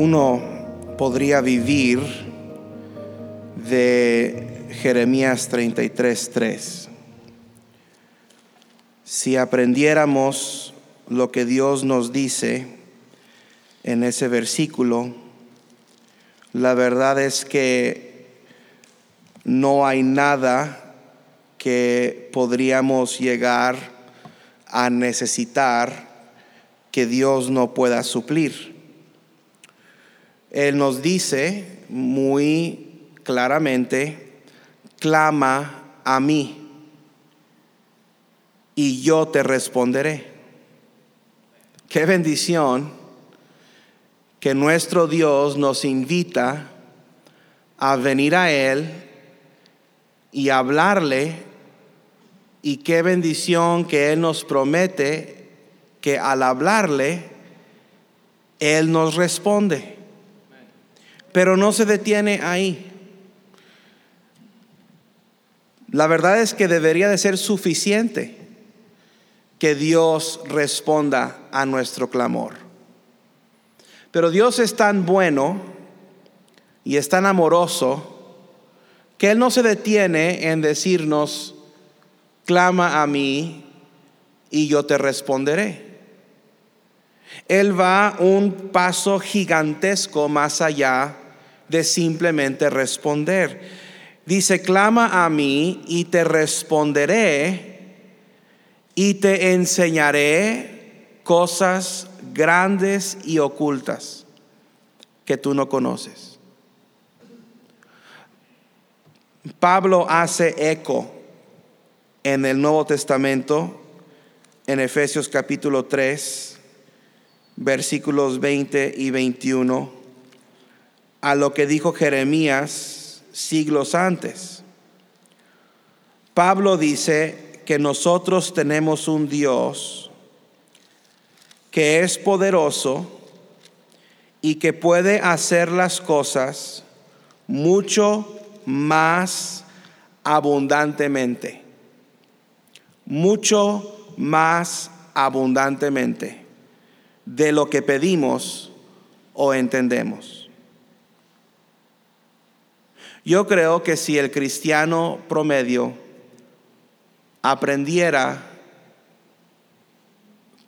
uno podría vivir de Jeremías 33:3. Si aprendiéramos lo que Dios nos dice en ese versículo, la verdad es que no hay nada que podríamos llegar a necesitar que Dios no pueda suplir. Él nos dice muy claramente, clama a mí y yo te responderé. Qué bendición que nuestro Dios nos invita a venir a Él y hablarle y qué bendición que Él nos promete que al hablarle, Él nos responde. Pero no se detiene ahí. La verdad es que debería de ser suficiente que Dios responda a nuestro clamor. Pero Dios es tan bueno y es tan amoroso que Él no se detiene en decirnos, clama a mí y yo te responderé. Él va un paso gigantesco más allá de simplemente responder. Dice, clama a mí y te responderé y te enseñaré cosas grandes y ocultas que tú no conoces. Pablo hace eco en el Nuevo Testamento, en Efesios capítulo 3 versículos 20 y 21, a lo que dijo Jeremías siglos antes. Pablo dice que nosotros tenemos un Dios que es poderoso y que puede hacer las cosas mucho más abundantemente. Mucho más abundantemente de lo que pedimos o entendemos. Yo creo que si el cristiano promedio aprendiera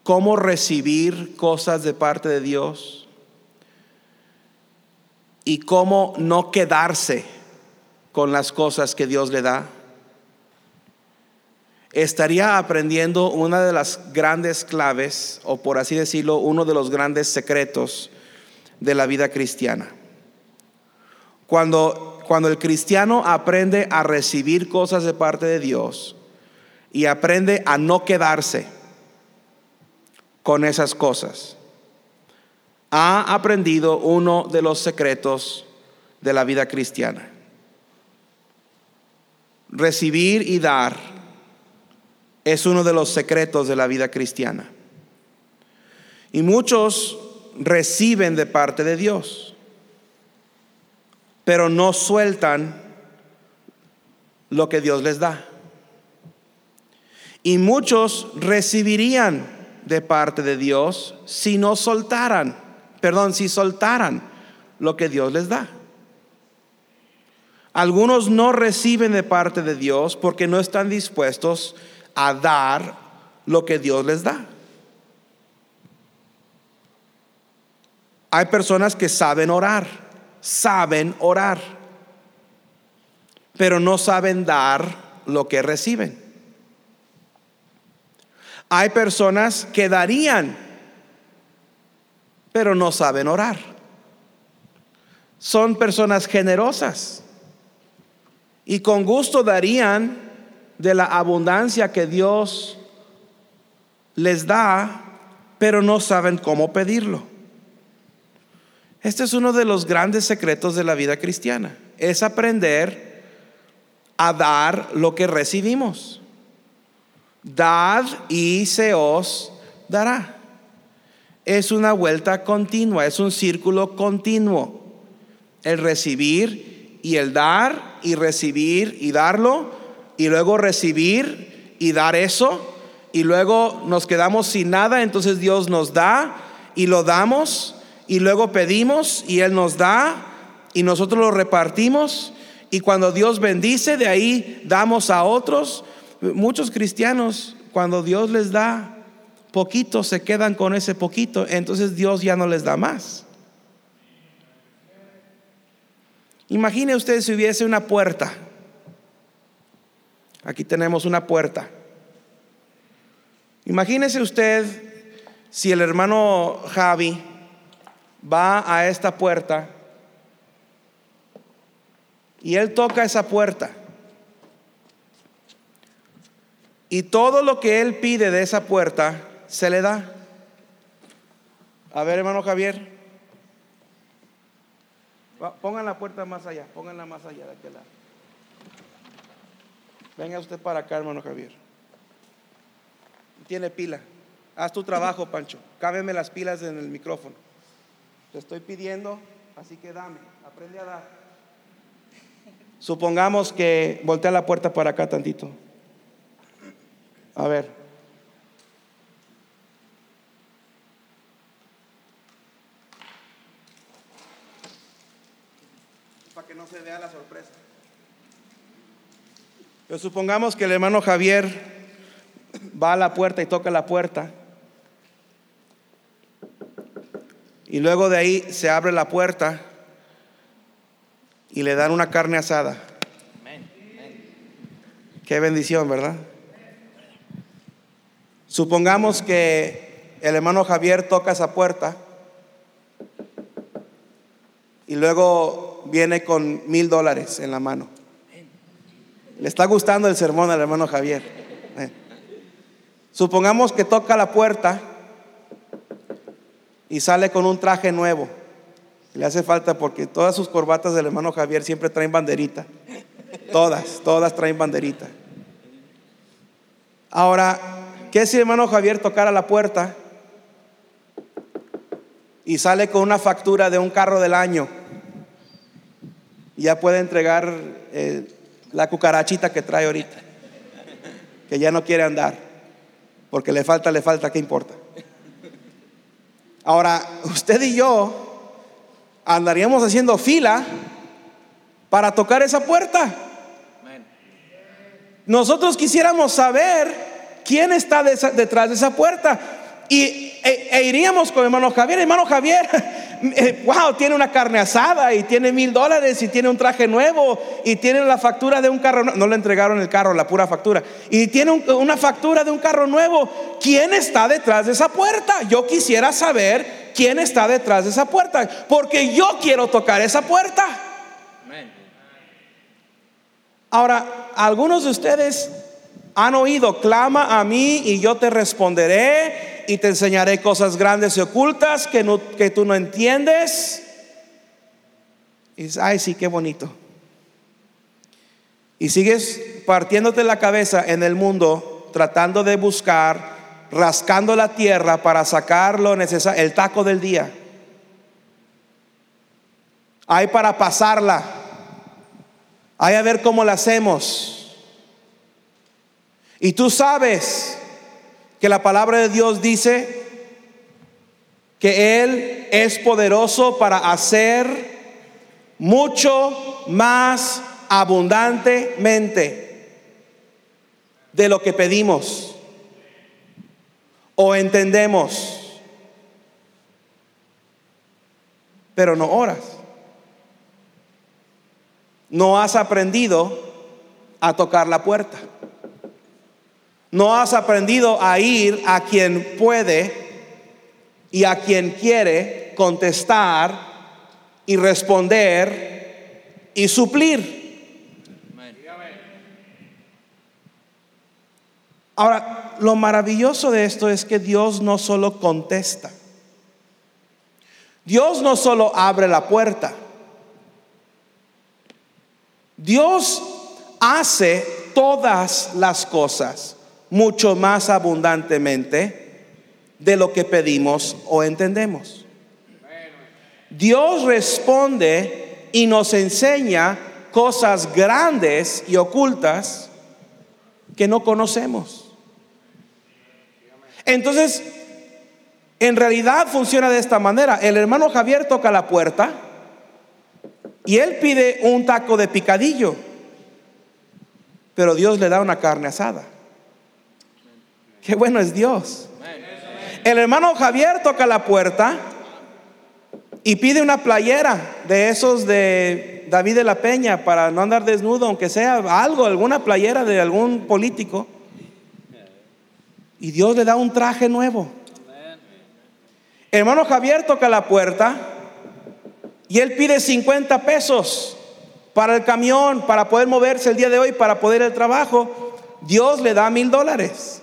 cómo recibir cosas de parte de Dios y cómo no quedarse con las cosas que Dios le da, estaría aprendiendo una de las grandes claves, o por así decirlo, uno de los grandes secretos de la vida cristiana. Cuando, cuando el cristiano aprende a recibir cosas de parte de Dios y aprende a no quedarse con esas cosas, ha aprendido uno de los secretos de la vida cristiana. Recibir y dar es uno de los secretos de la vida cristiana. Y muchos reciben de parte de Dios, pero no sueltan lo que Dios les da. Y muchos recibirían de parte de Dios si no soltaran, perdón, si soltaran lo que Dios les da. Algunos no reciben de parte de Dios porque no están dispuestos a dar lo que Dios les da. Hay personas que saben orar, saben orar, pero no saben dar lo que reciben. Hay personas que darían, pero no saben orar. Son personas generosas y con gusto darían, de la abundancia que Dios les da, pero no saben cómo pedirlo. Este es uno de los grandes secretos de la vida cristiana, es aprender a dar lo que recibimos. Dad y se os dará. Es una vuelta continua, es un círculo continuo. El recibir y el dar y recibir y darlo y luego recibir y dar eso y luego nos quedamos sin nada, entonces Dios nos da y lo damos y luego pedimos y Él nos da y nosotros lo repartimos y cuando Dios bendice, de ahí damos a otros. Muchos cristianos, cuando Dios les da poquito, se quedan con ese poquito, entonces Dios ya no les da más. Imagine usted si hubiese una puerta. Aquí tenemos una puerta. Imagínese usted si el hermano Javi va a esta puerta y él toca esa puerta. Y todo lo que él pide de esa puerta se le da. A ver, hermano Javier. Pongan la puerta más allá, pónganla más allá de aquel lado. Venga usted para acá, hermano Javier. Tiene pila. Haz tu trabajo, Pancho. Cábeme las pilas en el micrófono. Te estoy pidiendo, así que dame, aprende a dar. Supongamos que voltea la puerta para acá tantito. A ver. Para que no se vea la sorpresa. Pero supongamos que el hermano Javier va a la puerta y toca la puerta. Y luego de ahí se abre la puerta y le dan una carne asada. Qué bendición, ¿verdad? Supongamos que el hermano Javier toca esa puerta y luego viene con mil dólares en la mano. Le está gustando el sermón al hermano Javier. Supongamos que toca la puerta y sale con un traje nuevo. Le hace falta porque todas sus corbatas del hermano Javier siempre traen banderita. Todas, todas traen banderita. Ahora, ¿qué si el hermano Javier tocara la puerta y sale con una factura de un carro del año? Ya puede entregar eh, la cucarachita que trae ahorita, que ya no quiere andar, porque le falta, le falta, ¿qué importa? Ahora, usted y yo andaríamos haciendo fila para tocar esa puerta. Nosotros quisiéramos saber quién está detrás de esa puerta. Y e, e iríamos con hermano Javier. Hermano Javier, eh, wow, tiene una carne asada y tiene mil dólares y tiene un traje nuevo y tiene la factura de un carro No le entregaron el carro, la pura factura. Y tiene una factura de un carro nuevo. ¿Quién está detrás de esa puerta? Yo quisiera saber quién está detrás de esa puerta. Porque yo quiero tocar esa puerta. Ahora, algunos de ustedes han oído, clama a mí y yo te responderé y te enseñaré cosas grandes y ocultas que, que tú no entiendes. Y dices, ay, sí, qué bonito. Y sigues partiéndote la cabeza en el mundo tratando de buscar, rascando la tierra para sacar lo necesario, el taco del día. Hay para pasarla. Hay a ver cómo la hacemos. Y tú sabes que la palabra de Dios dice que Él es poderoso para hacer mucho más abundantemente de lo que pedimos o entendemos, pero no oras. No has aprendido a tocar la puerta. No has aprendido a ir a quien puede y a quien quiere contestar y responder y suplir. Ahora, lo maravilloso de esto es que Dios no solo contesta. Dios no solo abre la puerta. Dios hace todas las cosas mucho más abundantemente de lo que pedimos o entendemos. Dios responde y nos enseña cosas grandes y ocultas que no conocemos. Entonces, En realidad funciona de esta manera. El hermano Javier toca la puerta y él pide un taco de picadillo, pero Dios le da una carne asada. Qué bueno es Dios. El hermano Javier toca la puerta y pide una playera de esos de David de la Peña para no andar desnudo, aunque sea algo, alguna playera de algún político. Y Dios le da un traje nuevo. Hermano Javier toca la puerta y él pide 50 pesos para el camión, para poder moverse el día de hoy, para poder el trabajo. Dios le da mil dólares.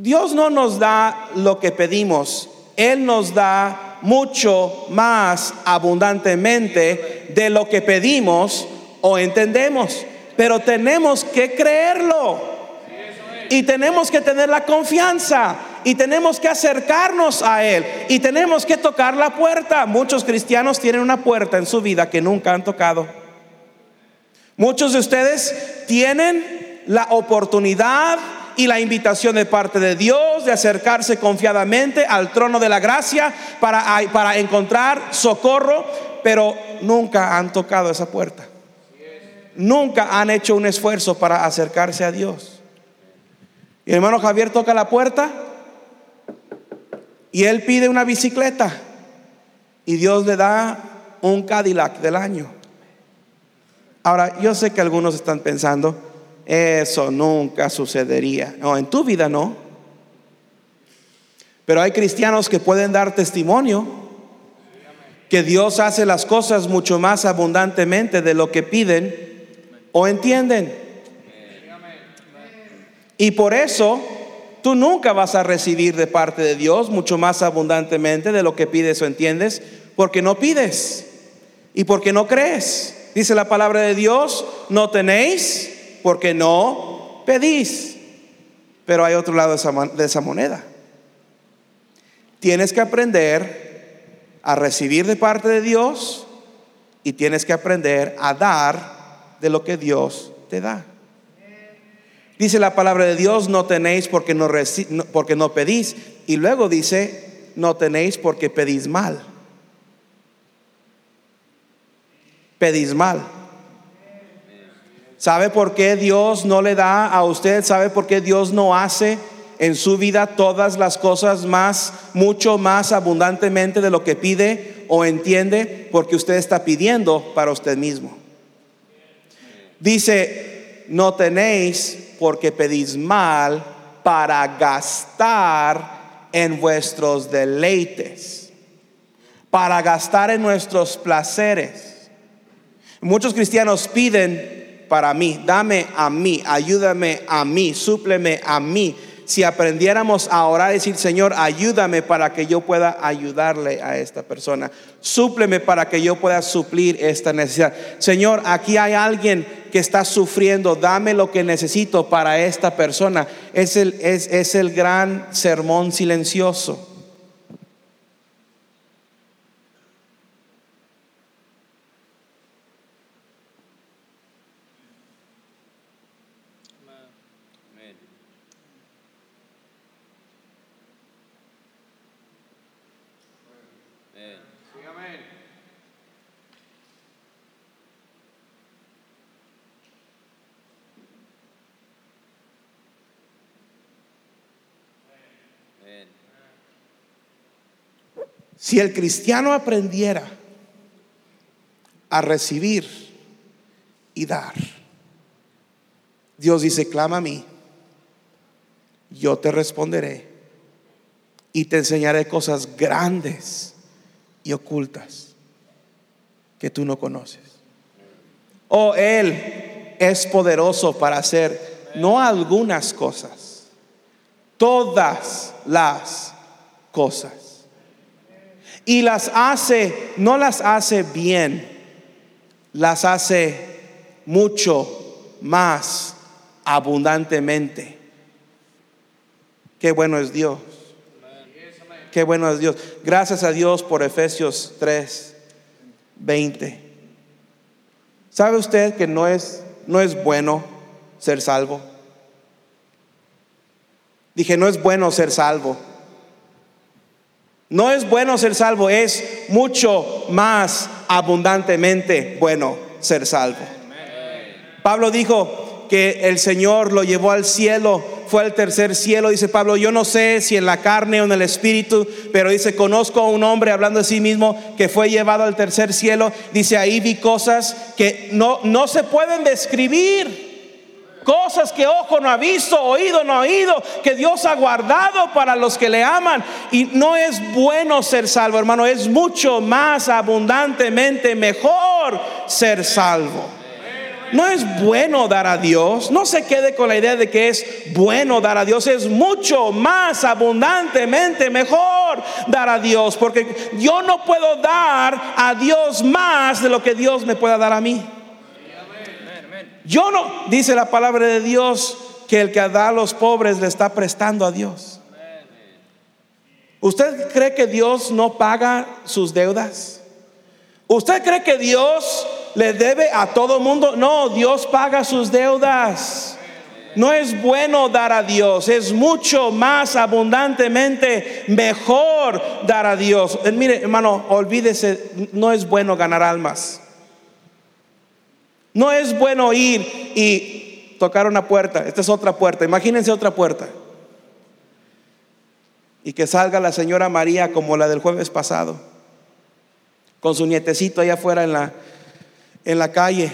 Dios no nos da lo que pedimos, Él nos da mucho más abundantemente de lo que pedimos o entendemos. Pero tenemos que creerlo. Y tenemos que tener la confianza. Y tenemos que acercarnos a Él. Y tenemos que tocar la puerta. Muchos cristianos tienen una puerta en su vida que nunca han tocado. Muchos de ustedes tienen la oportunidad y la invitación de parte de Dios de acercarse confiadamente al trono de la gracia para, para encontrar socorro, pero nunca han tocado esa puerta. Nunca han hecho un esfuerzo para acercarse a Dios. Y hermano Javier toca la puerta y él pide una bicicleta y Dios le da un Cadillac del año. Ahora, yo sé que algunos están pensando, eso nunca sucedería. No, en tu vida no. Pero hay cristianos que pueden dar testimonio que Dios hace las cosas mucho más abundantemente de lo que piden o entienden. Y por eso tú nunca vas a recibir de parte de Dios mucho más abundantemente de lo que pides o entiendes, porque no pides y porque no crees. Dice la palabra de Dios, no tenéis porque no pedís. Pero hay otro lado de esa, moneda. Tienes que aprender a recibir de parte de Dios y tienes que aprender a dar de lo que Dios te da. Dice la palabra de Dios, no tenéis porque no, porque no pedís. Y luego dice, no tenéis porque pedís mal. Pedís mal. ¿Sabe por qué Dios no le da a usted? ¿Sabe por qué Dios no hace en su vida todas las cosas más, mucho más abundantemente de lo que pide o entiende? Porque usted está pidiendo para usted mismo. Dice, no tenéis porque pedís mal para gastar en vuestros deleites, para gastar en nuestros placeres. Muchos cristianos piden para mí, dame a mí, ayúdame a mí, súpleme a mí. Si aprendiéramos a orar decir, Señor, ayúdame para que yo pueda ayudarle a esta persona. Súpleme para que yo pueda suplir esta necesidad. Señor, aquí hay alguien que está sufriendo, dame lo que necesito para esta persona. Es el, es, es el gran sermón silencioso. Si el cristiano aprendiera a recibir y dar, Dios dice, clama a mí, yo te responderé y te enseñaré cosas grandes y ocultas que tú no conoces. Oh, Él es poderoso para hacer no algunas cosas, todas las cosas y las hace, no las hace bien, las hace mucho más abundantemente. Qué bueno es Dios. Qué bueno es Dios. Gracias a Dios por Efesios 3, 20. ¿Sabe usted que no es, no es bueno ser salvo? Dije, no es bueno ser salvo. No es bueno ser salvo, es mucho más abundantemente bueno ser salvo. Pablo dijo que el Señor lo llevó al cielo, fue al tercer cielo, dice Pablo, yo no sé si en la carne o en el espíritu, pero dice, conozco a un hombre hablando de sí mismo que fue llevado al tercer cielo, dice, ahí vi cosas que no, no se pueden describir. Cosas que ojo no ha visto, oído no ha oído, que Dios ha guardado para los que le aman. Y no es bueno ser salvo, hermano, es mucho más abundantemente mejor ser salvo. No es bueno dar a Dios. No se quede con la idea de que es bueno dar a Dios. Es mucho más abundantemente mejor dar a Dios. Porque yo no puedo dar a Dios más de lo que Dios me pueda dar a mí. Yo no, dice la palabra de Dios, que el que da a los pobres le está prestando a Dios. ¿Usted cree que Dios no paga sus deudas? ¿Usted cree que Dios le debe a todo mundo? No, Dios paga sus deudas. No es bueno dar a Dios, es mucho más abundantemente mejor dar a Dios. Eh, mire, hermano, olvídese, no es bueno ganar almas. No es bueno ir y tocar una puerta. Esta es otra puerta. Imagínense otra puerta. Y que salga la señora María como la del jueves pasado, con su nietecito allá afuera en la, en la calle.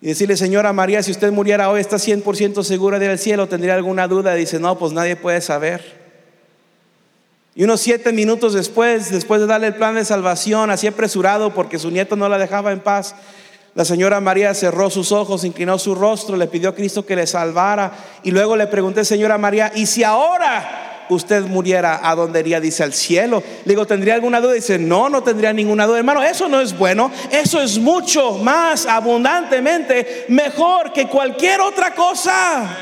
Y decirle, señora María, si usted muriera hoy, ¿está 100% segura de ir al cielo? ¿Tendría alguna duda? dice, no, pues nadie puede saber. Y unos siete minutos después, después de darle el plan de salvación, así apresurado porque su nieto no la dejaba en paz, la señora María cerró sus ojos, inclinó su rostro, le pidió a Cristo que le salvara. Y luego le pregunté, señora María, ¿y si ahora usted muriera, a dónde iría? Dice, al cielo. Le digo, ¿tendría alguna duda? Dice, no, no tendría ninguna duda. Hermano, eso no es bueno. Eso es mucho más abundantemente mejor que cualquier otra cosa.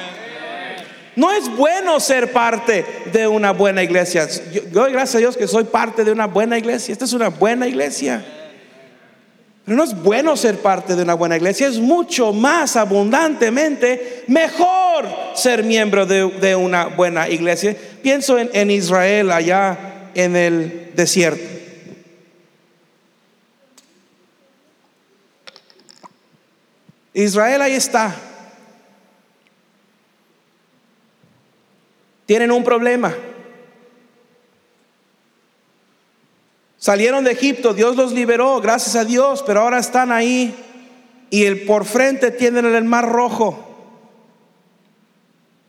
No es bueno ser parte de una buena iglesia. Yo, gracias a Dios que soy parte de una buena iglesia. Esta es una buena iglesia. Pero no es bueno ser parte de una buena iglesia, es mucho más abundantemente mejor ser miembro de, una buena iglesia. Pienso en, en Israel allá en el desierto. Israel ahí está. Tienen un problema. Salieron de Egipto, Dios los liberó, gracias a Dios, pero ahora están ahí y por frente tienen el mar rojo.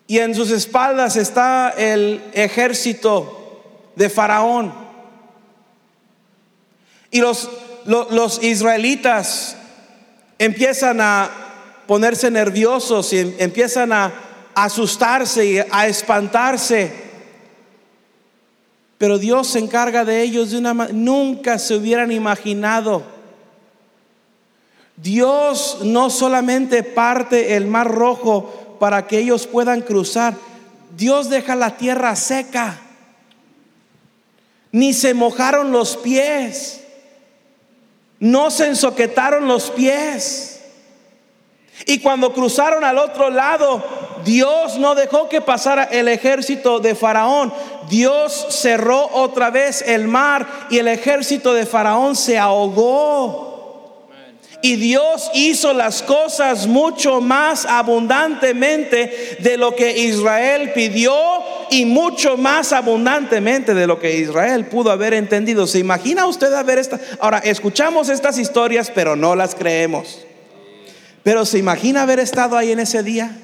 Y en sus espaldas está el ejército de Faraón. Y los, los, israelitas empiezan a ponerse nerviosos y empiezan a asustarse y a espantarse pero Dios se encarga de ellos de una manera, nunca se hubieran imaginado. Dios no solamente parte el mar rojo para que ellos puedan cruzar, Dios deja la tierra seca. Ni se mojaron los pies, no se ensoquetaron los pies. Y cuando cruzaron al otro lado, Dios no dejó que pasara el ejército de Faraón. Dios cerró otra vez el mar y el ejército de Faraón se ahogó. Y Dios hizo las cosas mucho más abundantemente de lo que Israel pidió y mucho más abundantemente de lo que Israel pudo haber entendido. ¿Se imagina usted haber esta? Ahora, escuchamos estas historias, pero no las creemos. Pero se imagina haber estado ahí en ese día.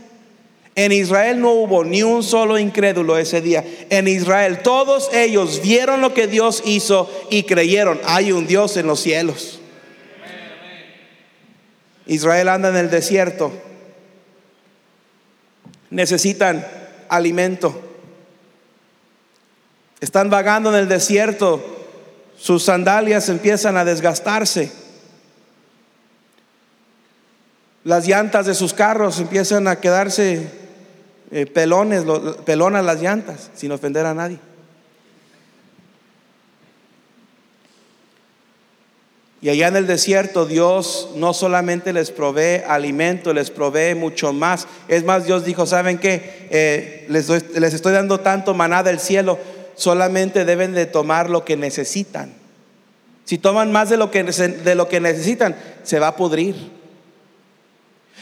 En Israel no hubo ni un solo incrédulo ese día. En Israel todos ellos vieron lo que Dios hizo y creyeron, hay un Dios en los cielos. Israel anda en el desierto. Necesitan alimento. Están vagando en el desierto. Sus sandalias empiezan a desgastarse. Las llantas de sus carros empiezan a quedarse eh, pelones, pelonas las llantas, sin ofender a nadie. Y allá en el desierto Dios no solamente les provee alimento, les provee mucho más. Es más, Dios dijo, ¿saben qué? Eh, les, les estoy dando tanto maná del cielo solamente deben de tomar lo que necesitan. Si toman más de lo que, de lo que necesitan, se va a pudrir.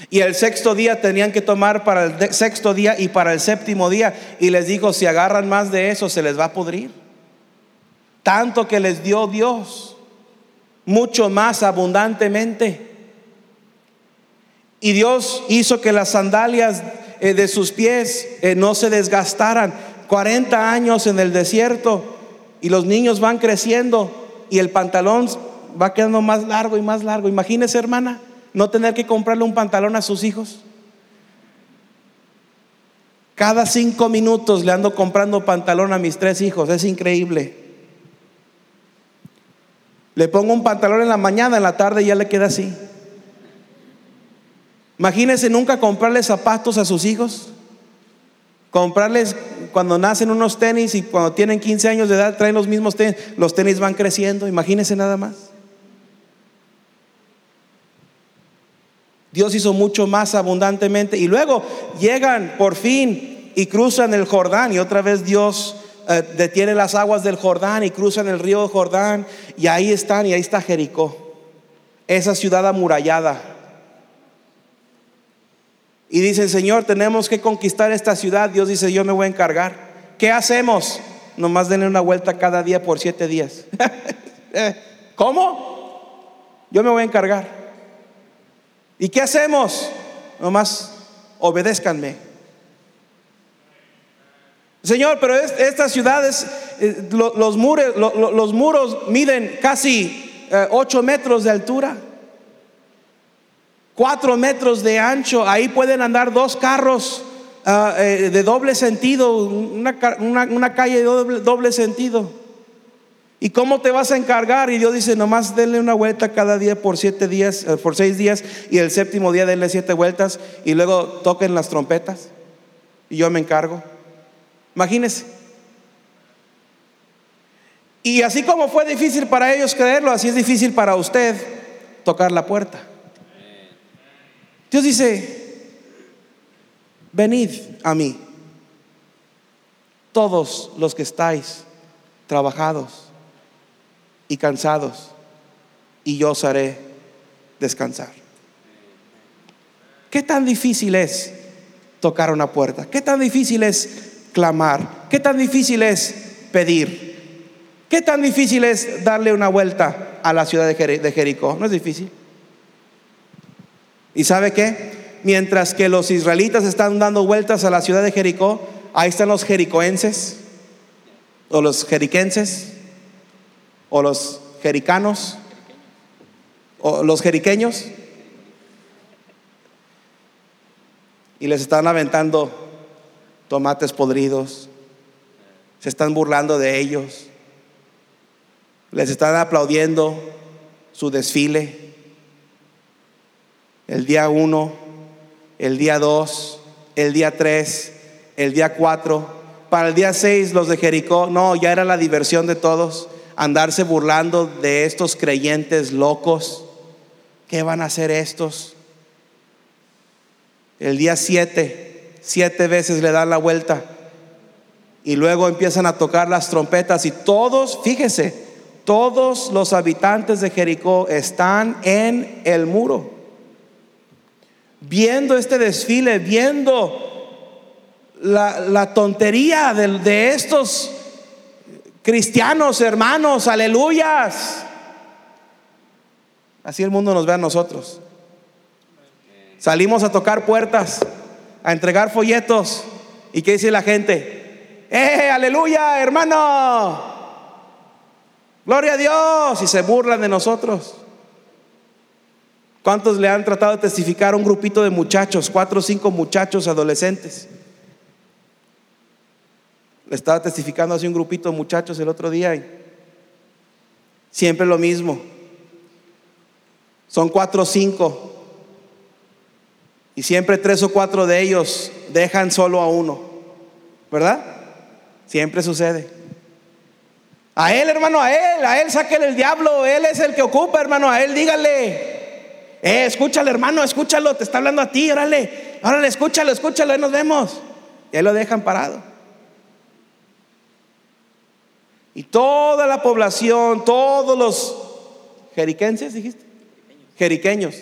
Y el sexto día tenían que tomar para el sexto día y para el séptimo día. Y les dijo, si agarran más de eso, se les va a pudrir. Tanto que les dio Dios, mucho más abundantemente. Y Dios hizo que las sandalias eh, de sus pies eh, no se desgastaran. 40 años en el desierto y los niños van creciendo y el pantalón va quedando más largo y más largo. Imagínese, hermana, no tener que comprarle un pantalón a sus hijos. Cada cinco minutos le ando comprando pantalón a mis tres hijos, es increíble. Le pongo un pantalón en la mañana, en la tarde ya le queda así. Imagínense nunca comprarle zapatos a sus hijos. Comprarles cuando nacen unos tenis y cuando tienen 15 años de edad traen los mismos tenis. Los tenis van creciendo. Imagínense nada más. Dios hizo mucho más abundantemente. Y luego llegan por fin y cruzan el Jordán. Y otra vez Dios eh, detiene las aguas del Jordán y cruzan el río Jordán. Y ahí están, y ahí está Jericó. Esa ciudad amurallada y dicen, Señor, tenemos que conquistar esta ciudad. Dios dice, yo me voy a encargar. ¿Qué hacemos? Nomás denle una vuelta cada día por siete días. Eh, ¿Cómo? Yo me voy a encargar. ¿Y qué hacemos? Nomás obedézcanme. Señor, pero estas ciudades, eh, los, los muros miden casi eh, ocho metros de altura cuatro metros de ancho, ahí pueden andar dos carros ah, eh, de doble sentido, una, calle de doble, sentido. ¿Y cómo te vas a encargar? Y Dios dice, nomás denle una vuelta cada día por siete días, eh, por seis días, y el séptimo día denle siete vueltas, y luego toquen las trompetas, y yo me encargo. Imagínense. Y así como fue difícil para ellos creerlo, así es difícil para usted tocar la puerta. Dios dice, venid a mí, todos los que estáis trabajados y cansados, y yo os haré descansar. ¿Qué tan difícil es tocar una puerta? ¿Qué tan difícil es clamar? ¿Qué tan difícil es pedir? ¿Qué tan difícil es darle una vuelta a la ciudad de Jericó? No es difícil. ¿Y sabe qué? Mientras que los israelitas están dando vueltas a la ciudad de Jericó, ahí están los jericoenses, o los jeriquenses, o los jericanos, o los jeriqueños, y les están aventando tomates podridos, se están burlando de ellos, les están aplaudiendo su desfile el día 1, el día 2, el día 3, el día 4. Para el día 6 los de Jericó, no, ya era la diversión de todos, andarse burlando de estos creyentes locos. ¿Qué van a hacer estos? El día 7, siete veces le dan la vuelta y luego empiezan a tocar las trompetas y todos, fíjese, todos los habitantes de Jericó están en el muro viendo este desfile, viendo la, tontería de, de estos cristianos, hermanos, aleluyas. Así el mundo nos ve a nosotros. Salimos a tocar puertas, a entregar folletos. ¿Y qué dice la gente? ¡Eh, aleluya, hermano! Gloria a Dios. Y se burlan de nosotros. ¿Cuántos le han tratado de testificar a un grupito de muchachos, cuatro o cinco muchachos adolescentes? Le estaba testificando así un grupito de muchachos el otro día siempre lo mismo. Son cuatro o cinco y siempre tres o cuatro de ellos dejan solo a uno, ¿verdad? Siempre sucede. A él, hermano, a él, a él sáquele el diablo, él es el que ocupa, hermano, a él dígale. Eh, escúchalo, hermano, escúchalo, te está hablando a ti, órale, órale, escúchalo, escúchalo, ahí nos vemos. Y ahí lo dejan parado. Y toda la población, todos los jeriquenses, dijiste, jeriqueños.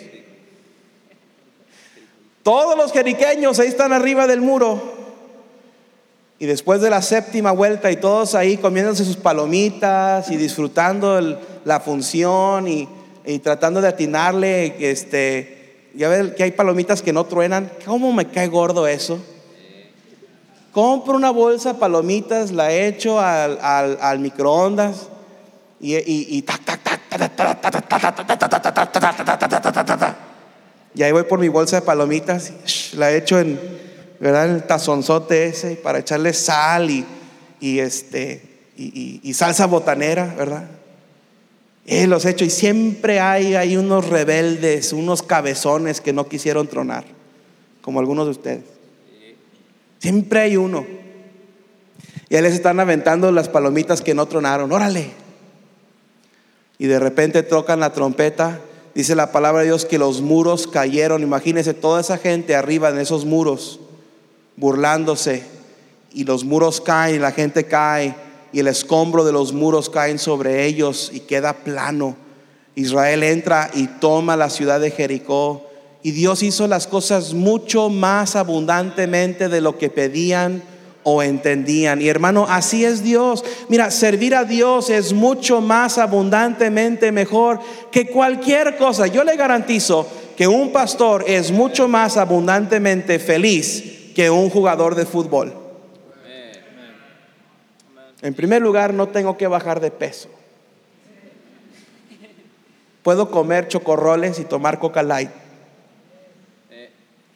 Todos los jeriqueños ahí están arriba del muro. Y después de la séptima vuelta y todos ahí comiéndose sus palomitas y disfrutando la función y, tratando de atinarle, este, ya ven que hay palomitas que no truenan. ¿Cómo me cae gordo eso? Compro una bolsa de palomitas, la echo al, al, microondas y, y, y ahí voy por mi bolsa de palomitas, la echo en, ¿verdad? en el tazonzote ese para echarle sal y, y este, y, salsa botanera, ¿verdad? Y los echo y siempre hay, hay unos rebeldes, unos cabezones que no quisieron tronar, como algunos de ustedes. Siempre hay uno. Y ahí les están aventando las palomitas que no tronaron. Órale. Y de repente tocan la trompeta. Dice la palabra de Dios que los muros cayeron. Imagínense toda esa gente arriba en esos muros, burlándose. Y los muros caen, y la gente cae. Y el escombro de los muros caen sobre ellos y queda plano. Israel entra y toma la ciudad de Jericó. Y Dios hizo las cosas mucho más abundantemente de lo que pedían o entendían. Y hermano, así es Dios. Mira, servir a Dios es mucho más abundantemente mejor que cualquier cosa. Yo le garantizo que un pastor es mucho más abundantemente feliz que un jugador de fútbol. En primer lugar, no tengo que bajar de peso. Puedo comer chocorroles y tomar coca light.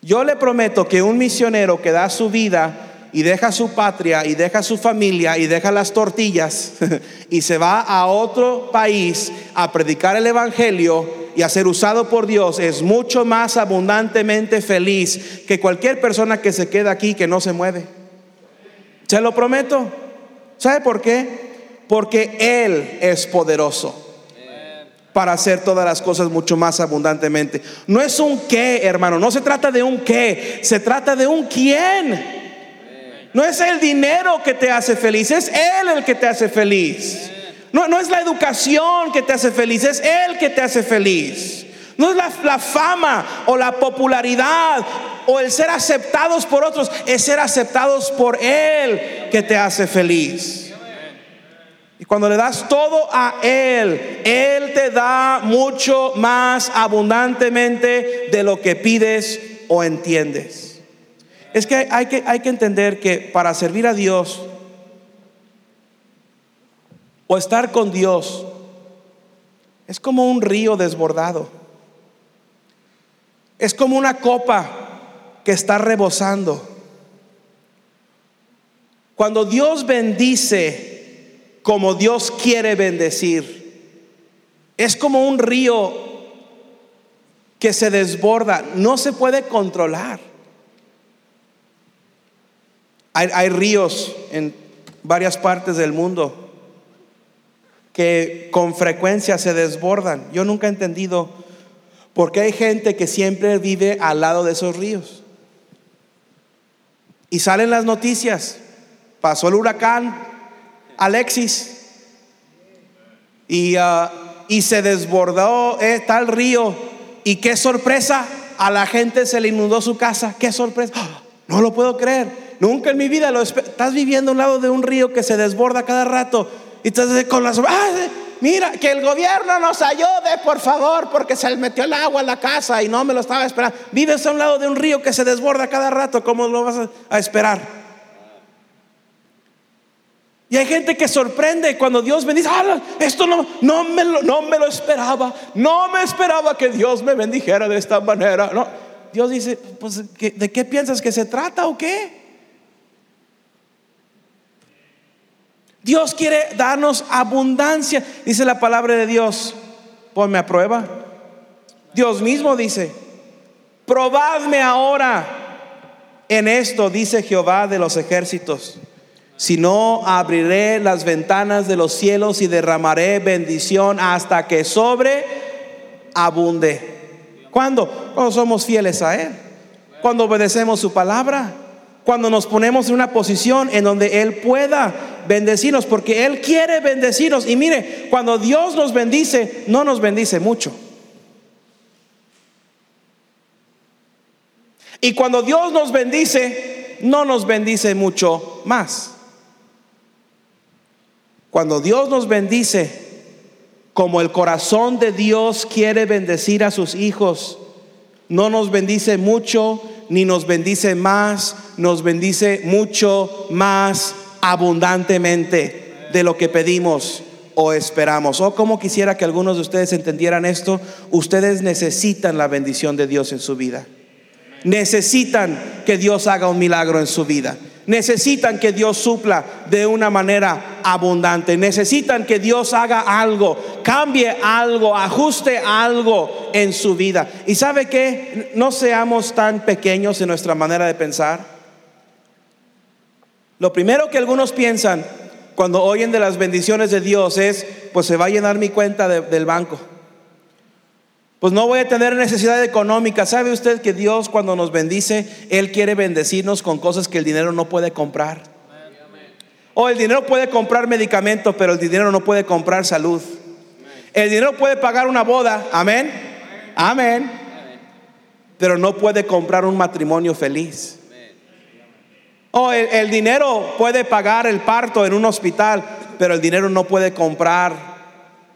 Yo le prometo que un misionero que da su vida y deja su patria y deja su familia y deja las tortillas y se va a otro país a predicar el Evangelio y a ser usado por Dios es mucho más abundantemente feliz que cualquier persona que se queda aquí que no se mueve. Se lo prometo. ¿Sabe por qué? Porque Él es poderoso para hacer todas las cosas mucho más abundantemente. No es un qué, hermano, no se trata de un qué, se trata de un quién. No es el dinero que te hace feliz, es Él el que te hace feliz. No, no es la educación que te hace feliz, es Él que te hace feliz. No es la, la fama o la popularidad o el ser aceptados por otros, es ser aceptados por Él que te hace feliz. Y cuando le das todo a Él, Él te da mucho más abundantemente de lo que pides o entiendes. Es que hay que, hay que entender que para servir a Dios o estar con Dios es como un río desbordado. Es como una copa que está rebosando. Cuando Dios bendice como Dios quiere bendecir. Es como un río que se desborda, no se puede controlar. Hay, ríos en varias partes del mundo que con frecuencia se desbordan. Yo nunca he entendido por qué hay gente que siempre vive al lado de esos ríos. Y salen las noticias. Pasó el huracán, Alexis. Y, uh, y se desbordó eh, tal río. Y qué sorpresa, a la gente se le inundó su casa. Qué sorpresa. No lo puedo creer. Nunca en mi vida lo estás viviendo a un lado de un río que se desborda cada rato. Y estás con las mira, que el gobierno nos ayude, por favor, porque se le metió el agua en la casa y no me lo estaba esperando. Vives a un lado de un río que se desborda cada rato, ¿cómo lo vas a esperar? Y hay gente que sorprende cuando Dios bendice. Ah, esto no, no, me lo, no me lo esperaba. No me esperaba que Dios me bendijera de esta manera. Dios dice, pues, ¿de qué piensas que se trata o qué? Dios quiere darnos abundancia. Dice la palabra de Dios. Ponme a prueba. Dios mismo dice, probadme ahora en esto, dice Jehová de los ejércitos si no, abriré las ventanas de los cielos y derramaré bendición hasta que sobre abunde. ¿Cuándo? Cuando somos fieles a Él. Cuando obedecemos su palabra. Cuando nos ponemos en una posición en donde Él pueda bendecirnos, porque Él quiere bendecirnos. Y mire, cuando Dios nos bendice, no nos bendice mucho. Y cuando Dios nos bendice, no nos bendice mucho más. Cuando Dios nos bendice, como el corazón de Dios quiere bendecir a sus hijos, no nos bendice mucho, ni nos bendice más, nos bendice mucho más abundantemente de lo que pedimos o esperamos. O oh, como quisiera que algunos de ustedes entendieran esto, ustedes necesitan la bendición de Dios en su vida. Necesitan que Dios haga un milagro en su vida. Necesitan que Dios supla de una manera abundante. Necesitan que Dios haga algo, cambie algo, ajuste algo en su vida. Y sabe que no seamos tan pequeños en nuestra manera de pensar. Lo primero que algunos piensan cuando oyen de las bendiciones de Dios es, pues se va a llenar mi cuenta del banco pues no voy a tener necesidad económica. ¿Sabe usted que Dios cuando nos bendice, Él quiere bendecirnos con cosas que el dinero no puede comprar? O el dinero puede comprar medicamentos, pero el dinero no puede comprar salud. El dinero puede pagar una boda, amén, amén, pero no puede comprar un matrimonio feliz. O el, el dinero puede pagar el parto en un hospital, pero el dinero no puede comprar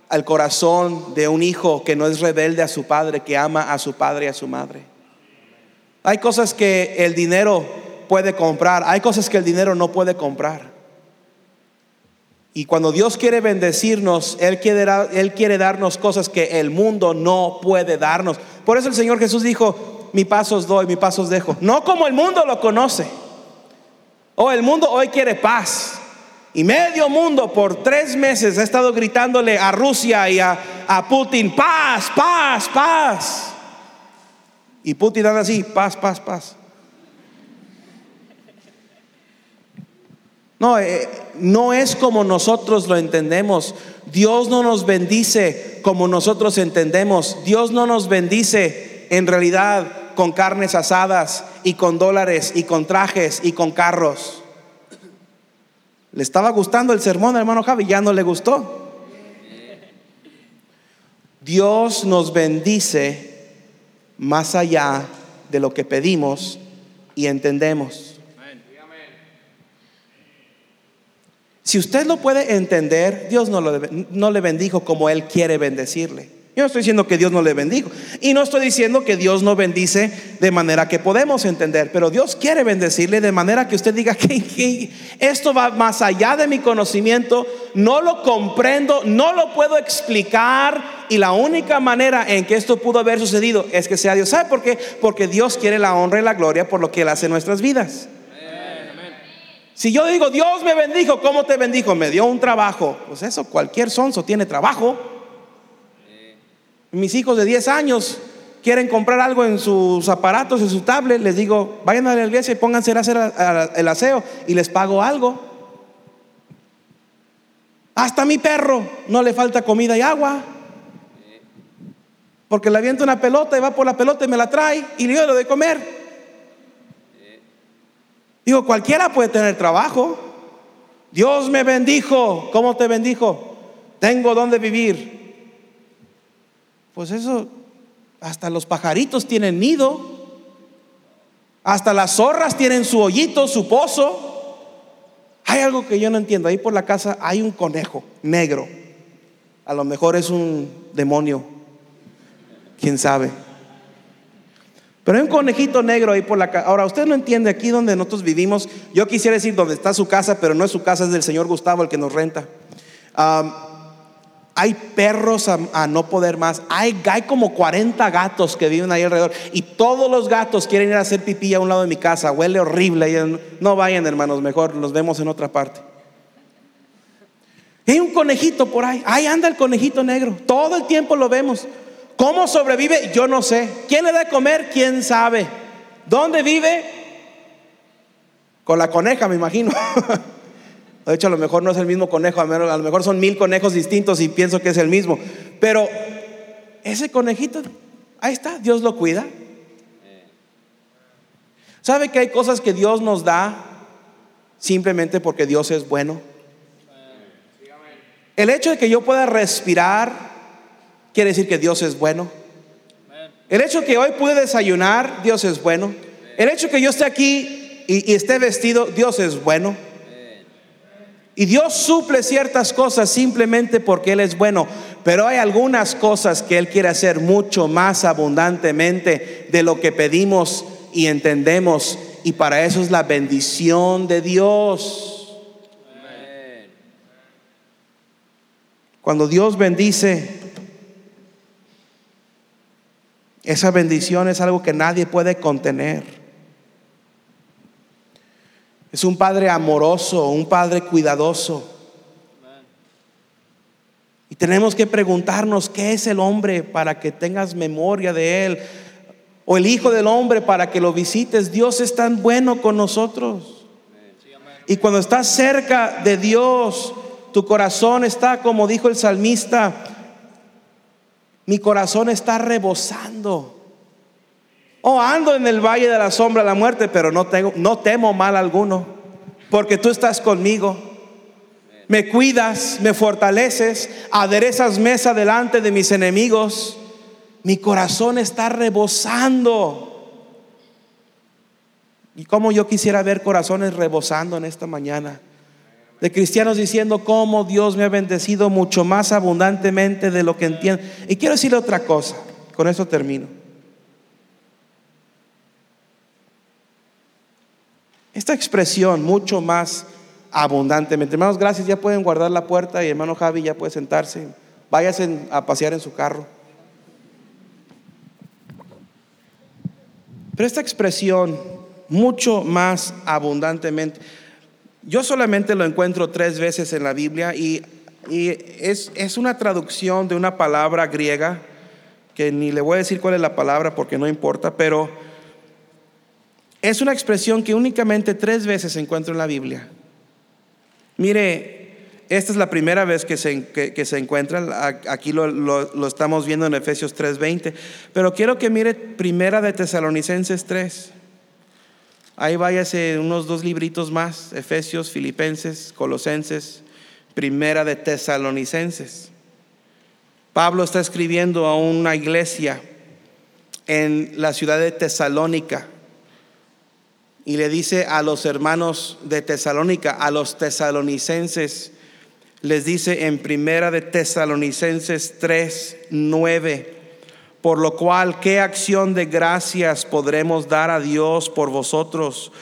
al corazón de un hijo que no es rebelde a su padre, que ama a su padre y a su madre. Hay cosas que el dinero puede comprar, hay cosas que el dinero no puede comprar. Y cuando Dios quiere bendecirnos, Él quiere, Él quiere darnos cosas que el mundo no puede darnos. Por eso el Señor Jesús dijo, mi paso os doy, mi paso os dejo. No como el mundo lo conoce. Oh, el mundo hoy quiere paz. Y medio mundo por tres meses ha estado gritándole a Rusia y a, Putin, paz, paz, paz. Y Putin anda así, paz, paz, paz. No, eh, no es como nosotros lo entendemos. Dios no nos bendice como nosotros entendemos. Dios no nos bendice en realidad con carnes asadas y con dólares y con trajes y con carros. Le estaba gustando el sermón hermano Javi, ya no le gustó. Dios nos bendice más allá de lo que pedimos y entendemos. Si usted lo puede entender, Dios no, lo, no le bendijo como Él quiere bendecirle. Yo no estoy diciendo que Dios no le bendijo. Y no estoy diciendo que Dios no bendice de manera que podemos entender. Pero Dios quiere bendecirle de manera que usted diga que, esto va más allá de mi conocimiento. No lo comprendo, no lo puedo explicar. Y la única manera en que esto pudo haber sucedido es que sea Dios. ¿Sabe por qué? Porque Dios quiere la honra y la gloria por lo que Él hace en nuestras vidas. Si yo digo, Dios me bendijo, ¿cómo te bendijo? Me dio un trabajo. Pues eso, cualquier sonso tiene trabajo. Mis hijos de 10 años quieren comprar algo en sus aparatos, en su tablet, les digo, vayan a la iglesia y pónganse a hacer el aseo y les pago algo. Hasta mi perro no le falta comida y agua. Porque le aviento una pelota y va por la pelota y me la trae y yo le doy comer. Digo, cualquiera puede tener trabajo. Dios me bendijo. ¿Cómo te bendijo? Tengo donde vivir. Pues eso, hasta los pajaritos tienen nido, hasta las zorras tienen su hoyito, su pozo. Hay algo que yo no entiendo. Ahí por la casa hay un conejo negro. A lo mejor es un demonio. Quién sabe. Pero hay un conejito negro ahí por la casa. Ahora, usted no entiende aquí donde nosotros vivimos. Yo quisiera decir donde está su casa, pero no es su casa, es del señor Gustavo el que nos renta. Hay perros a, no poder más. Hay, como 40 gatos que viven ahí alrededor. Y todos los gatos quieren ir a hacer pipí a un lado de mi casa. Huele horrible. No vayan, hermanos, mejor los vemos en otra parte. Hay un conejito por ahí. Ahí anda el conejito negro. Todo el tiempo lo vemos. ¿Cómo sobrevive? Yo no sé. ¿Quién le da de comer? ¿Quién sabe? ¿Dónde vive? Con la coneja, me imagino. De hecho, a lo mejor no es el mismo conejo, a lo mejor son mil conejos distintos y pienso que es el mismo. Pero ese conejito, ahí está, Dios lo cuida. ¿Sabe que hay cosas que Dios nos da simplemente porque Dios es bueno? El hecho de que yo pueda respirar quiere decir que Dios es bueno. El hecho de que hoy pude desayunar, Dios es bueno. El hecho de que yo esté aquí y, y esté vestido, Dios es bueno. Y Dios suple ciertas cosas simplemente porque Él es bueno, pero hay algunas cosas que Él quiere hacer mucho más abundantemente de lo que pedimos y entendemos. Y para eso es la bendición de Dios. Cuando Dios bendice, esa bendición es algo que nadie puede contener. Es un padre amoroso, un padre cuidadoso. Y tenemos que preguntarnos qué es el hombre para que tengas memoria de él. O el hijo del hombre para que lo visites. Dios es tan bueno con nosotros. Y cuando estás cerca de Dios, tu corazón está, como dijo el salmista, mi corazón está rebosando. Oh, ando en el valle de la sombra de la muerte, pero no, tengo, no temo mal alguno, porque tú estás conmigo. Me cuidas, me fortaleces, aderezas mesa delante de mis enemigos. Mi corazón está rebosando. Y como yo quisiera ver corazones rebosando en esta mañana. De cristianos diciendo cómo Dios me ha bendecido mucho más abundantemente de lo que entiendo. Y quiero decirle otra cosa, con eso termino. Esta expresión mucho más abundantemente. Hermanos, gracias. Ya pueden guardar la puerta y hermano Javi ya puede sentarse. Váyase a pasear en su carro. Pero esta expresión mucho más abundantemente, yo solamente lo encuentro tres veces en la Biblia y, es, es una traducción de una palabra griega que ni le voy a decir cuál es la palabra porque no importa, pero es una expresión que únicamente tres veces se encuentra en la Biblia. Mire, esta es la primera vez que se, que, se encuentra, aquí lo, lo, estamos viendo en Efesios 3:20, pero quiero que mire Primera de Tesalonicenses 3. Ahí váyase unos dos libritos más, Efesios, Filipenses, Colosenses, Primera de Tesalonicenses. Pablo está escribiendo a una iglesia en la ciudad de Tesalónica y le dice a los hermanos de Tesalónica, a los tesalonicenses, les dice en primera de Tesalonicenses 3, 9, por lo cual, ¿qué acción de gracias podremos dar a Dios por vosotros?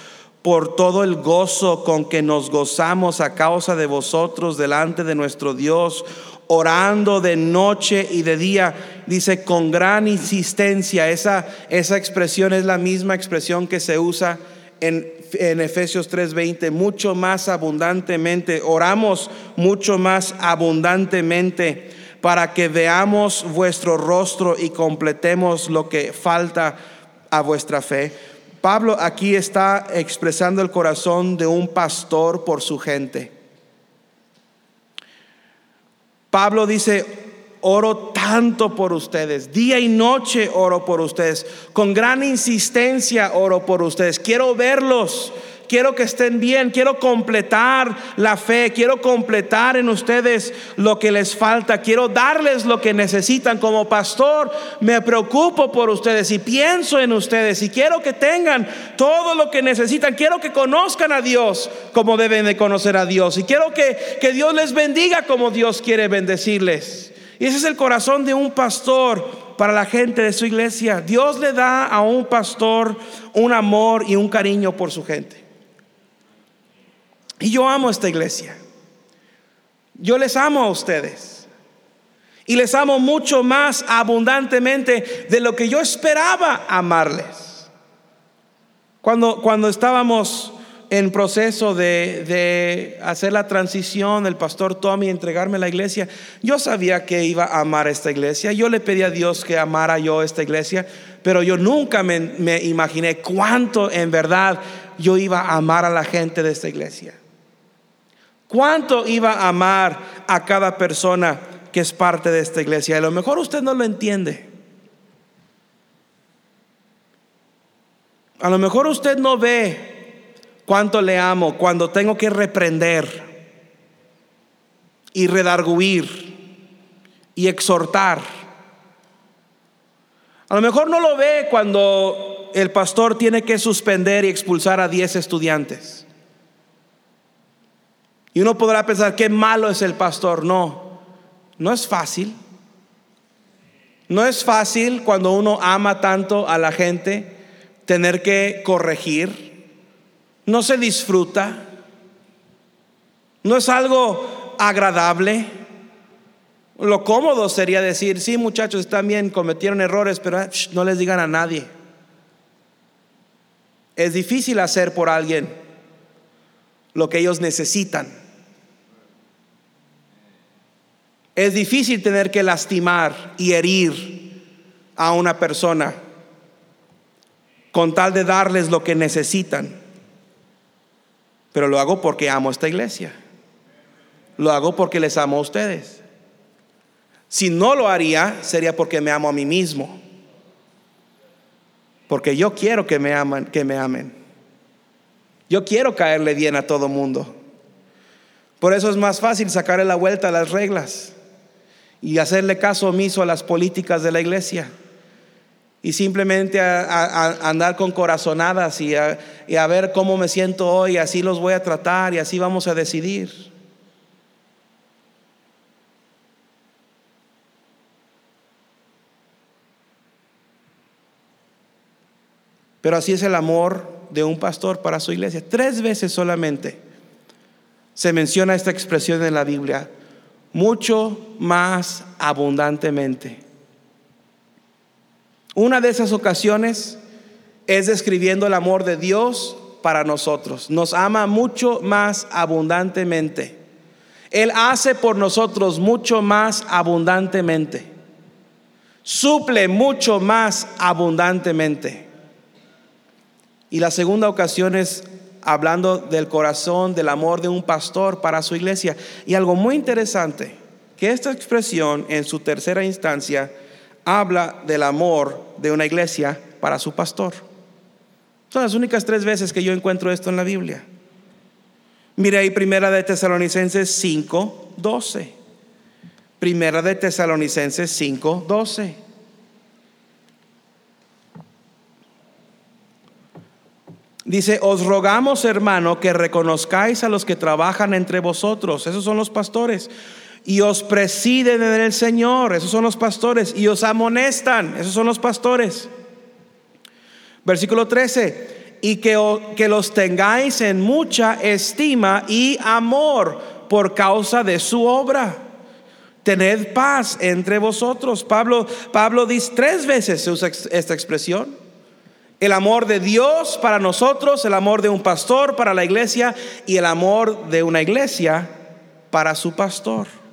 por todo el gozo con que nos gozamos a causa de vosotros delante de nuestro Dios, orando de noche y de día, dice con gran insistencia. Esa, esa expresión es la misma expresión que se usa en, en Efesios 3:20, mucho más abundantemente, oramos mucho más abundantemente para que veamos vuestro rostro y completemos lo que falta a vuestra fe. Pablo aquí está expresando el corazón de un pastor por su gente. Pablo dice, oro tanto por ustedes, día y noche oro por ustedes, con gran insistencia oro por ustedes, quiero verlos. Quiero que estén bien, quiero completar la fe, quiero completar en ustedes lo que les falta, quiero darles lo que necesitan. Como pastor me preocupo por ustedes y pienso en ustedes y quiero que tengan todo lo que necesitan, quiero que conozcan a Dios como deben de conocer a Dios y quiero que, que Dios les bendiga como Dios quiere bendecirles. Ese es el corazón de un pastor para la gente de su iglesia. Dios le da a un pastor un amor y un cariño por su gente. Y yo amo esta iglesia. Yo les amo a ustedes. Y les amo mucho más abundantemente de lo que yo esperaba amarles. Cuando, cuando estábamos en proceso de, hacer la transición, el pastor Tommy entregarme la iglesia, yo sabía que iba a amar esta iglesia. Yo le pedí a Dios que amara yo esta iglesia, pero yo nunca me imaginé cuánto en verdad yo iba a amar a la gente de esta iglesia. Cuánto iba a amar a cada persona que es parte de esta iglesia. A lo mejor usted no lo entiende. A lo mejor usted no ve cuánto le amo cuando tengo que reprender y redarguir y exhortar. A lo mejor no lo ve cuando el pastor tiene que suspender y expulsar a 10 estudiantes. Y uno podrá pensar, qué malo es el pastor. No, no es fácil. No es fácil cuando uno ama tanto a la gente tener que corregir. No se disfruta. No es algo agradable. Lo cómodo sería decir, sí muchachos, están bien, cometieron errores, pero ah, no les digan a nadie. Es difícil hacer por alguien lo que ellos necesitan. Es difícil tener que lastimar y herir a una persona con tal de darles lo que necesitan. Pero lo hago porque amo esta iglesia. Lo hago porque les amo a ustedes. Si no lo haría, sería porque me amo a mí mismo. Porque yo quiero que me amen, que me amen. Yo quiero caerle bien a todo mundo. Por eso es más fácil sacarle la vuelta a las reglas y hacerle caso omiso a las políticas de la iglesia. Y simplemente andar con corazonadas y y a ver cómo me siento hoy, así los voy a tratar y así vamos a decidir. Pero así es el amor de un pastor para su iglesia. Tres veces solamente se menciona esta expresión en la Biblia, mucho más abundantemente. Una de esas ocasiones es describiendo el amor de Dios para nosotros. Nos ama mucho más abundantemente. Él hace por nosotros mucho más abundantemente. Suple mucho más abundantemente. Y la segunda ocasión es hablando del corazón, del amor de un pastor para su iglesia. Y algo muy interesante, que esta expresión en su tercera instancia habla del amor de una iglesia para su pastor. Son las únicas tres veces que yo encuentro esto en la Biblia. Mire ahí primera de Tesalonicenses 5, 12. Primera de Tesalonicenses 5, 12. Dice, os rogamos, hermano, que reconozcáis a los que trabajan entre vosotros, esos son los pastores, y os presiden en el Señor, esos son los pastores, y os amonestan, esos son los pastores. Versículo 13, y que, que los tengáis en mucha estima y amor por causa de su obra. Tened paz entre vosotros. Pablo, Pablo dice tres veces se usa esta expresión. El amor de Dios para nosotros, el amor de un pastor para la iglesia y el amor de una iglesia para su pastor.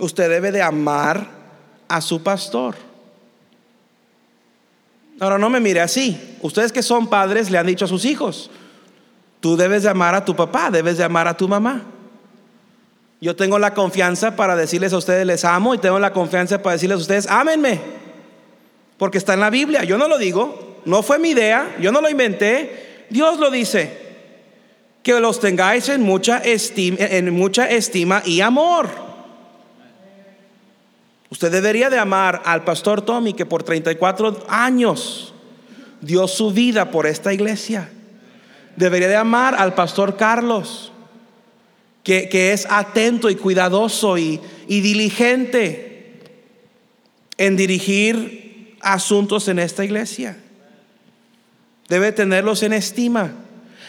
Usted debe de amar a su pastor. Ahora no me mire así. Ustedes que son padres le han dicho a sus hijos, tú debes de amar a tu papá, debes de amar a tu mamá. Yo tengo la confianza para decirles a ustedes les amo y tengo la confianza para decirles a ustedes, ámenme. Porque está en la Biblia, yo no lo digo, no fue mi idea, yo no lo inventé, Dios lo dice. Que los tengáis en mucha estima, en mucha estima y amor. Usted debería de amar al pastor Tommy que por 34 años dio su vida por esta iglesia. Debería de amar al pastor Carlos que, es atento y cuidadoso y, y diligente en dirigir asuntos en esta iglesia. Debe tenerlos en estima.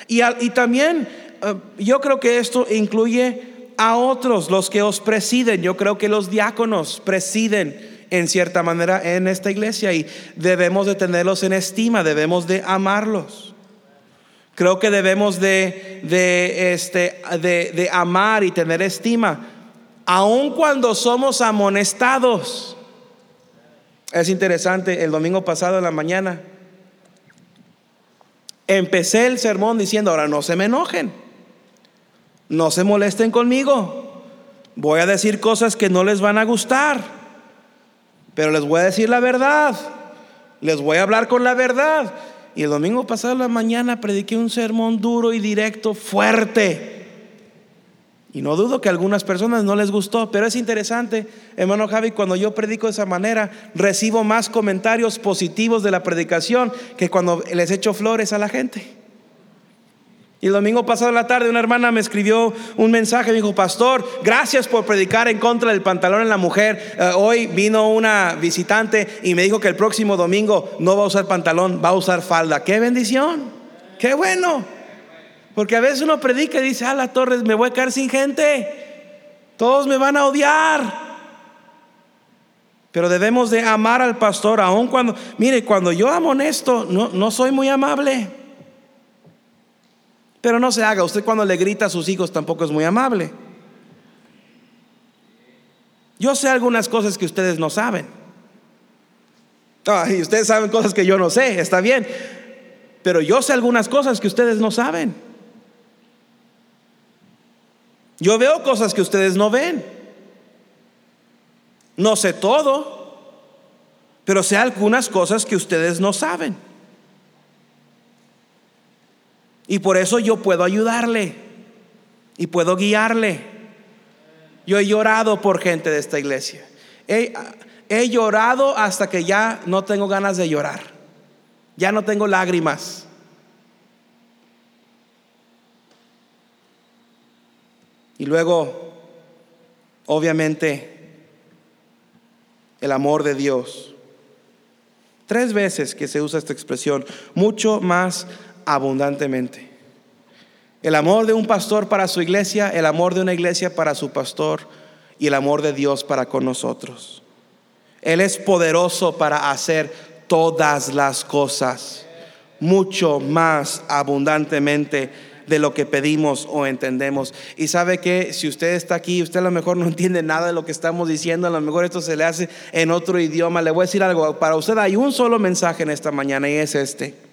Y, y también eh, yo creo que esto incluye a otros, los que os presiden. Yo creo que los diáconos presiden en cierta manera en esta iglesia y debemos de tenerlos en estima, debemos de amarlos. Creo que debemos de, este, de, de amar y tener estima, aun cuando somos amonestados. Es interesante, el domingo pasado en la mañana empecé el sermón diciendo, ahora no se me enojen, no se molesten conmigo, voy a decir cosas que no les van a gustar, pero les voy a decir la verdad, les voy a hablar con la verdad. Y el domingo pasado la mañana prediqué un sermón duro y directo, fuerte. Y no dudo que a algunas personas no les gustó, pero es interesante, hermano Javi, cuando yo predico de esa manera, recibo más comentarios positivos de la predicación que cuando les echo flores a la gente. Y el domingo pasado en la tarde una hermana me escribió un mensaje, me dijo, pastor, gracias por predicar en contra del pantalón en la mujer. Eh, hoy vino una visitante y me dijo que el próximo domingo no va a usar pantalón, va a usar falda. ¡Qué bendición! ¡Qué bueno! Porque a veces uno predica y dice, ah, la torre, me voy a quedar sin gente. Todos me van a odiar. Pero debemos de amar al pastor, aun cuando, mire, cuando yo amo honesto, no, no soy muy amable. Pero no se haga, usted cuando le grita a sus hijos tampoco es muy amable. Yo sé algunas cosas que ustedes no saben. y ustedes saben cosas que yo no sé, está bien. Pero yo sé algunas cosas que ustedes no saben. Yo veo cosas que ustedes no ven. No sé todo, pero sé algunas cosas que ustedes no saben. Y por eso yo puedo ayudarle y puedo guiarle. Yo he llorado por gente de esta iglesia. He, llorado hasta que ya no tengo ganas de llorar. Ya no tengo lágrimas. Y luego, obviamente, el amor de Dios. Tres veces que se usa esta expresión, mucho más abundantemente. El amor de un pastor para su iglesia, el amor de una iglesia para su pastor y el amor de Dios para con nosotros. Él es poderoso para hacer todas las cosas, mucho más abundantemente de lo que pedimos o entendemos. Y sabe que si usted está aquí, usted a lo mejor no entiende nada de lo que estamos diciendo, a lo mejor esto se le hace en otro idioma. Le voy a decir algo, para usted hay un solo mensaje en esta mañana y es este.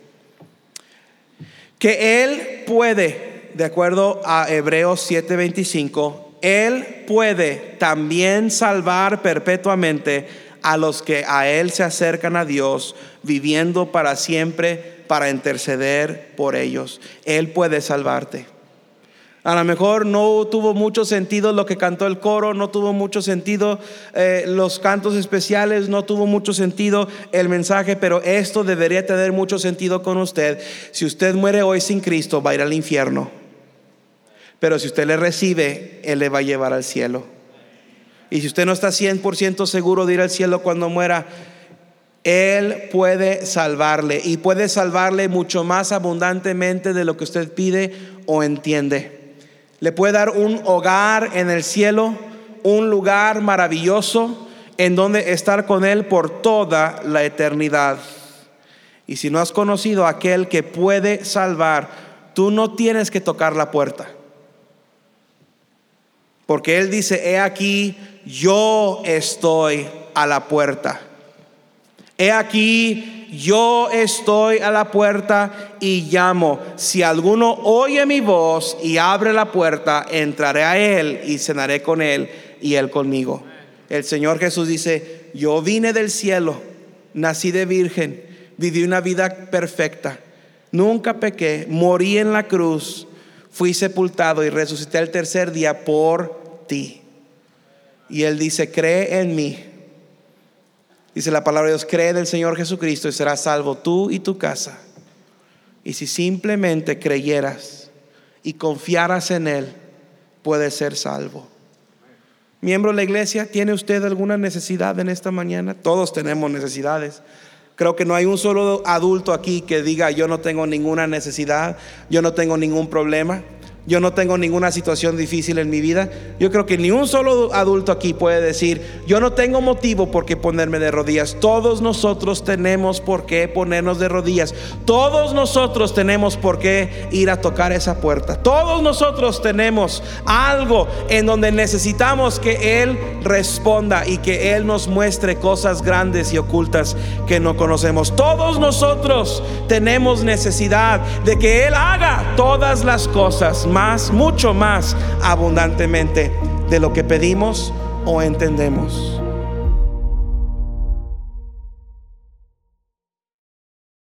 Que Él puede, de acuerdo a Hebreos 7:25, Él puede también salvar perpetuamente a los que a Él se acercan a Dios, viviendo para siempre para interceder por ellos. Él puede salvarte. A lo mejor no tuvo mucho sentido lo que cantó el coro, no tuvo mucho sentido eh, los cantos especiales, no tuvo mucho sentido el mensaje, pero esto debería tener mucho sentido con usted. Si usted muere hoy sin Cristo, va a ir al infierno. Pero si usted le recibe, Él le va a llevar al cielo. Y si usted no está 100% seguro de ir al cielo cuando muera, él puede salvarle y puede salvarle mucho más abundantemente de lo que usted pide o entiende. Le puede dar un hogar en el cielo, un lugar maravilloso en donde estar con Él por toda la eternidad. Y si no has conocido a aquel que puede salvar, tú no tienes que tocar la puerta. Porque Él dice, he aquí, yo estoy a la puerta. He aquí, yo estoy a la puerta y llamo. Si alguno oye mi voz y abre la puerta, entraré a él y cenaré con él y él conmigo. El Señor Jesús dice, yo vine del cielo, nací de virgen, viví una vida perfecta, nunca pequé, morí en la cruz, fui sepultado y resucité el tercer día por ti. Y Él dice, cree en mí Dice la palabra de Dios, cree en el Señor Jesucristo y serás salvo tú y tu casa. Y si simplemente creyeras y confiaras en Él, puedes ser salvo. Miembro de la iglesia, ¿tiene usted alguna necesidad en esta mañana? Todos tenemos necesidades. Creo que no hay un solo adulto aquí que diga yo no tengo ninguna necesidad, yo no tengo ningún problema. Yo no tengo ninguna situación difícil en mi vida. Yo creo que ni un solo adulto aquí puede decir, yo no tengo motivo por qué ponerme de rodillas. Todos nosotros tenemos por qué ponernos de rodillas. Todos nosotros tenemos por qué ir a tocar esa puerta. Todos nosotros tenemos algo en donde necesitamos que Él responda y que Él nos muestre cosas grandes y ocultas que no conocemos. Todos nosotros tenemos necesidad de que Él haga todas las cosas más, mucho más abundantemente de lo que pedimos o entendemos.